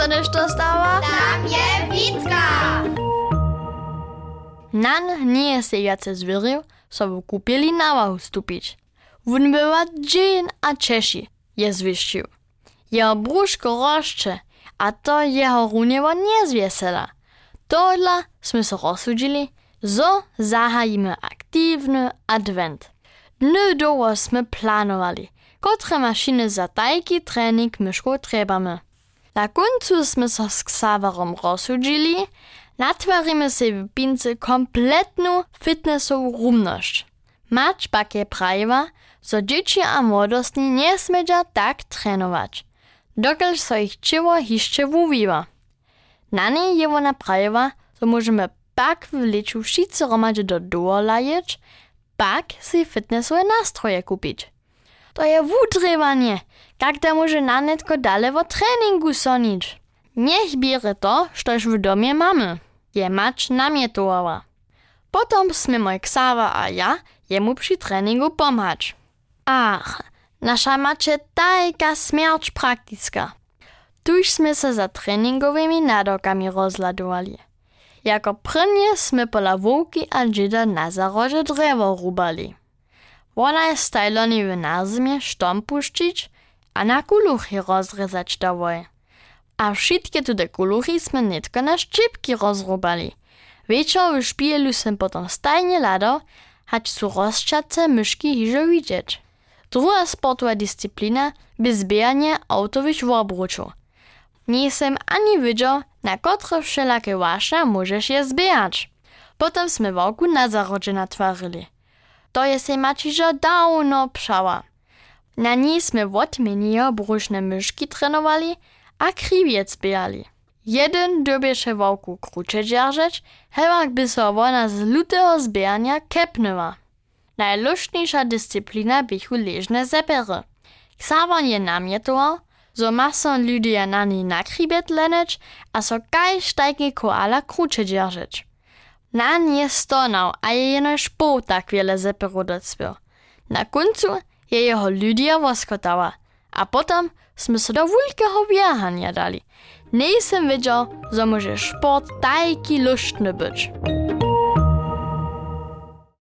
sa nešto stała? Tam je Witka! Nan nie se jace zwierzył, w kupili na wahu stupić. Wun była dzień a Czeši, je zwiścił. Jeho brúško rošče a to jeho runevo nezviesela. Tohle sme sa rozsudili, zo zahajíme aktívny advent. Dny długo sme planowali, kotre maszyny za tajki trening myszku trebamy. Na końcu sme sa z Xaverom rozsudili, natwarimy se w pince kompletną fitnessową rumność. Mać pak je prawa, so dzieci a tak trenować, dokelž so ich čivo hišče wuwiła. Na niej je ona prawa, so możemy pak w leczu wszyscy romadze do doła lajeć, pak si fitnessowe nastroje kupić. To je wutrywanie, jak to może nanetko dalej o treningu sonić. Niech bierze to, štož w domie mamy. Je mać namietowała. Potom sme moj Xaver a ja jemu przy treningu pomać. Ach, nasza macie tajka śmierć praktycka. Tuż sme se za treningowymi nadokami rozladowali. Jako prnie sme pola wółki a dzida na zarodzie drewo rubali. Ona je stajloni w nazmie sztom puszczyć, a na kuluchy rozrezać dawoj. A wszystkie tude kuluchy sme netko na szczypki rozrubali. Wieczor w szpielu sem potom stajnie ladał, hać su rozčace myszki hižo widzieć. Druga sportowa dyscyplina by zbieranie autowych wobruczów. Nie sem ani widział, na kotre wszelakie wasze możesz je zbierać. Potem sme wokół na zarodzie natwarzyli. To je se mačižo dawno pszała. Na niej sme odmienio bruszne myszki trenowali, a kriwiec zbierali. Jeden dobieše wokół krucze dzierżeć, hewak by so ona z lutego zbierania kepnęła. Najluštniejsza dyscyplina leżne zebery. Xavan je namietował, so ma so ludzie na niej nakribet leneć, a so kaj sztajki koala krucze. Na nie stonał, a je jeno szpół tak wiele zeberu docpił. Na końcu je jeho ludia woskotała, a potem sme se do wielkiego wjechania dali. Nisem wiedział, że może sport taki luštny być.